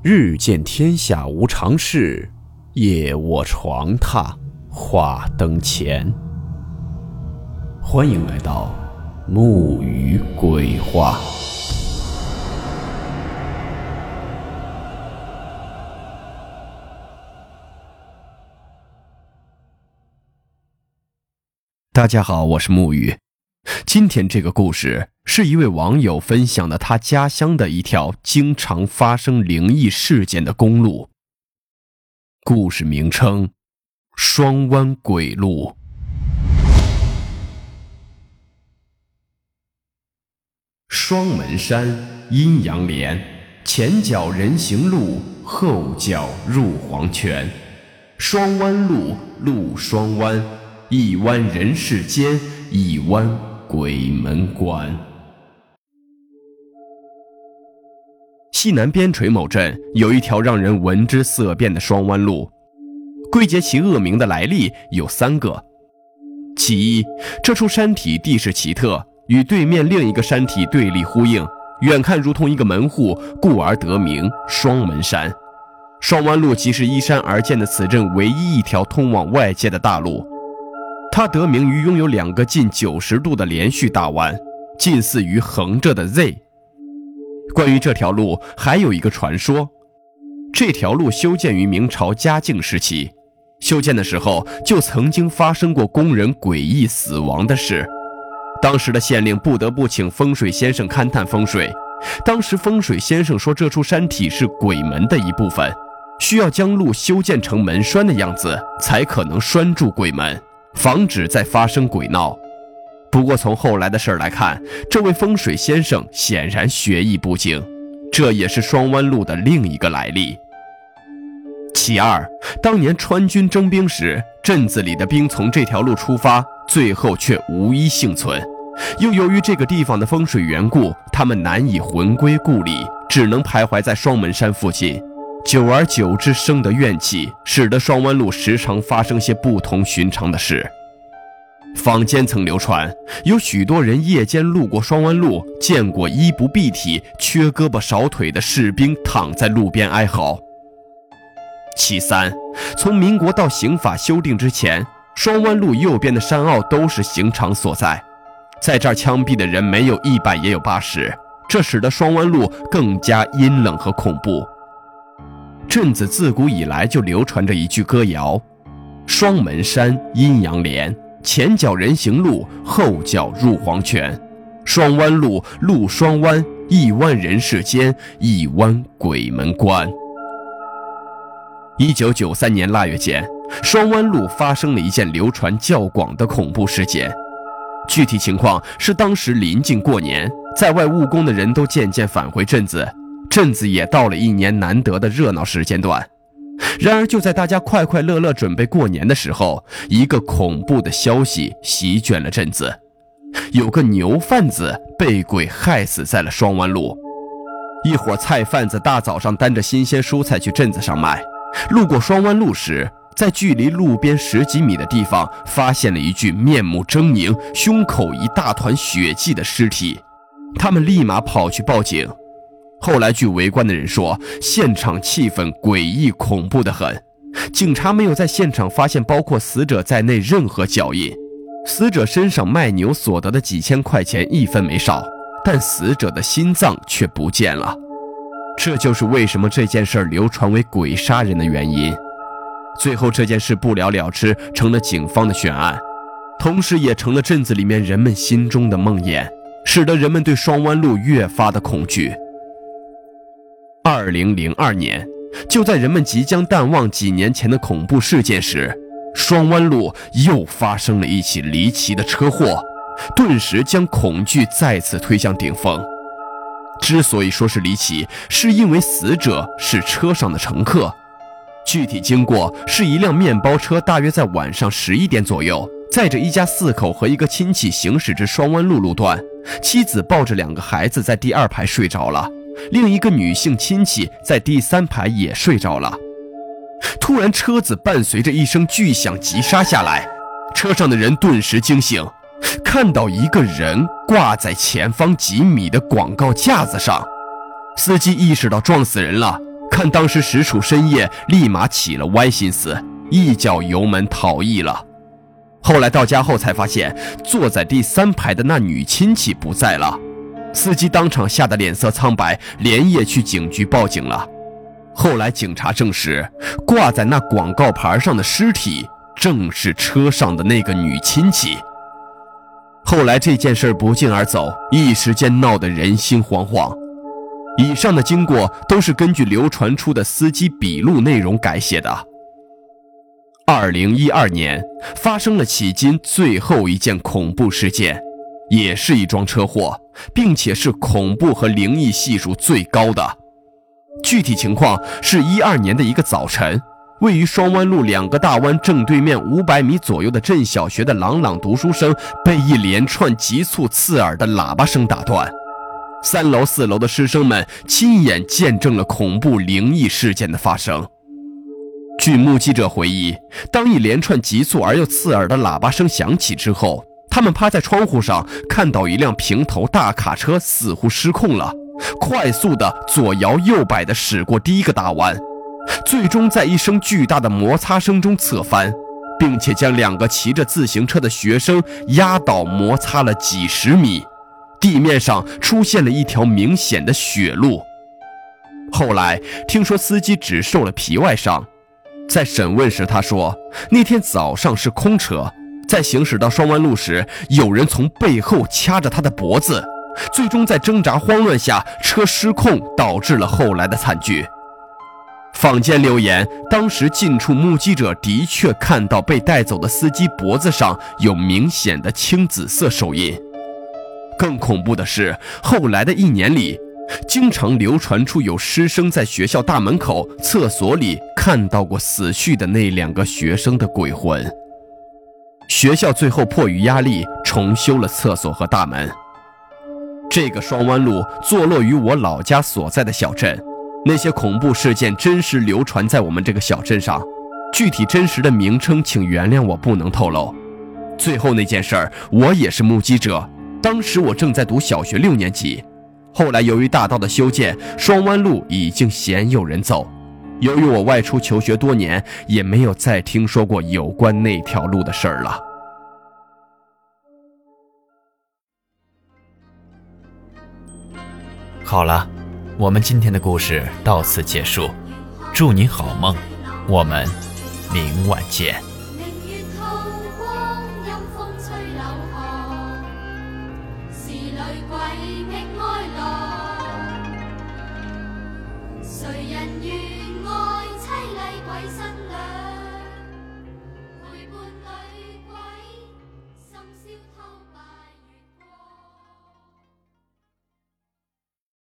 日见天下无常事，夜卧床榻话灯前。欢迎来到木鱼鬼话。大家好，我是木鱼。今天这个故事是一位网友分享的他家乡的一条经常发生灵异事件的公路。故事名称：双湾鬼路。双门山阴阳连，前脚人行路，后脚入黄泉。双湾路路双弯，一弯人世间，一弯。鬼门关。西南边陲某镇有一条让人闻之色变的双弯路，归结其恶名的来历有三个：其一，这处山体地势奇特，与对面另一个山体对立呼应，远看如同一个门户，故而得名双门山。双弯路即是依山而建的此镇唯一一条通往外界的大路。它得名于拥有两个近九十度的连续大弯，近似于横着的 Z。关于这条路，还有一个传说：这条路修建于明朝嘉靖时期，修建的时候就曾经发生过工人诡异死亡的事。当时的县令不得不请风水先生勘探风水。当时风水先生说，这处山体是鬼门的一部分，需要将路修建成门栓的样子，才可能拴住鬼门。防止再发生鬼闹。不过从后来的事儿来看，这位风水先生显然学艺不精，这也是双湾路的另一个来历。其二，当年川军征兵时，镇子里的兵从这条路出发，最后却无一幸存。又由于这个地方的风水缘故，他们难以魂归故里，只能徘徊在双门山附近。久而久之，生的怨气，使得双湾路时常发生些不同寻常的事。坊间曾流传，有许多人夜间路过双湾路，见过衣不蔽体、缺胳膊少腿的士兵躺在路边哀嚎。其三，从民国到刑法修订之前，双湾路右边的山坳都是刑场所在，在这儿枪毙的人没有一百也有八十，这使得双湾路更加阴冷和恐怖。镇子自古以来就流传着一句歌谣：“双门山阴阳连，前脚人行路，后脚入黄泉。双弯路路双弯，一弯人世间，一弯鬼门关。”一九九三年腊月间，双湾路发生了一件流传较广的恐怖事件。具体情况是，当时临近过年，在外务工的人都渐渐返回镇子。镇子也到了一年难得的热闹时间段，然而就在大家快快乐乐准备过年的时候，一个恐怖的消息席卷了镇子：有个牛贩子被鬼害死在了双湾路。一伙菜贩子大早上担着新鲜蔬菜去镇子上卖，路过双湾路时，在距离路边十几米的地方发现了一具面目狰狞、胸口一大团血迹的尸体，他们立马跑去报警。后来，据围观的人说，现场气氛诡异恐怖的很。警察没有在现场发现包括死者在内任何脚印，死者身上卖牛所得的几千块钱一分没少，但死者的心脏却不见了。这就是为什么这件事流传为鬼杀人的原因。最后，这件事不了了之，成了警方的悬案，同时也成了镇子里面人们心中的梦魇，使得人们对双湾路越发的恐惧。二零零二年，就在人们即将淡忘几年前的恐怖事件时，双湾路又发生了一起离奇的车祸，顿时将恐惧再次推向顶峰。之所以说是离奇，是因为死者是车上的乘客。具体经过是一辆面包车，大约在晚上十一点左右，载着一家四口和一个亲戚行驶至双湾路路段，妻子抱着两个孩子在第二排睡着了。另一个女性亲戚在第三排也睡着了。突然，车子伴随着一声巨响急刹下来，车上的人顿时惊醒，看到一个人挂在前方几米的广告架子上。司机意识到撞死人了，看当时实属深夜，立马起了歪心思，一脚油门逃逸了。后来到家后才发现，坐在第三排的那女亲戚不在了，司机当场吓得脸色苍白，连夜去警局报警了。后来警察证实，挂在那广告牌上的尸体正是车上的那个女亲戚。后来这件事不胫而走，一时间闹得人心惶惶。以上的经过都是根据流传出的司机笔录内容改写的。二零一二年发生了迄今最后一件恐怖事件，也是一桩车祸，并且是恐怖和灵异系数最高的。具体情况是一二年的一个早晨，位于双湾路两个大弯正对面五百米左右的镇小学的朗朗读书声被一连串急促刺耳的喇叭声打断。三楼、四楼的师生们亲眼见证了恐怖灵异事件的发生。据目击者回忆，当一连串急促而又刺耳的喇叭声响起之后，他们趴在窗户上看到一辆平头大卡车似乎失控了，快速的左摇右摆的驶过第一个大弯，最终在一声巨大的摩擦声中侧翻，并且将两个骑着自行车的学生压倒摩擦了几十米。地面上出现了一条明显的血路。后来听说司机只受了皮外伤，在审问时他说，那天早上是空车，在行驶到双湾路时，有人从背后掐着他的脖子，最终在挣扎慌乱下，车失控，导致了后来的惨剧。坊间留言，当时近处目击者的确看到被带走的司机脖子上有明显的青紫色手印。更恐怖的是，后来的一年里，经常流传出有师生在学校大门口、厕所里看到过死去的那两个学生的鬼魂。学校最后迫于压力重修了厕所和大门。这个双湾路坐落于我老家所在的小镇，那些恐怖事件真实流传在我们这个小镇上。具体真实的名称，请原谅我不能透露。最后那件事儿，我也是目击者。当时我正在读小学六年级，后来由于大道的修建，双湾路已经鲜有人走。由于我外出求学多年，也没有再听说过有关那条路的事儿了。好了，我们今天的故事到此结束，祝你好梦，我们明晚见。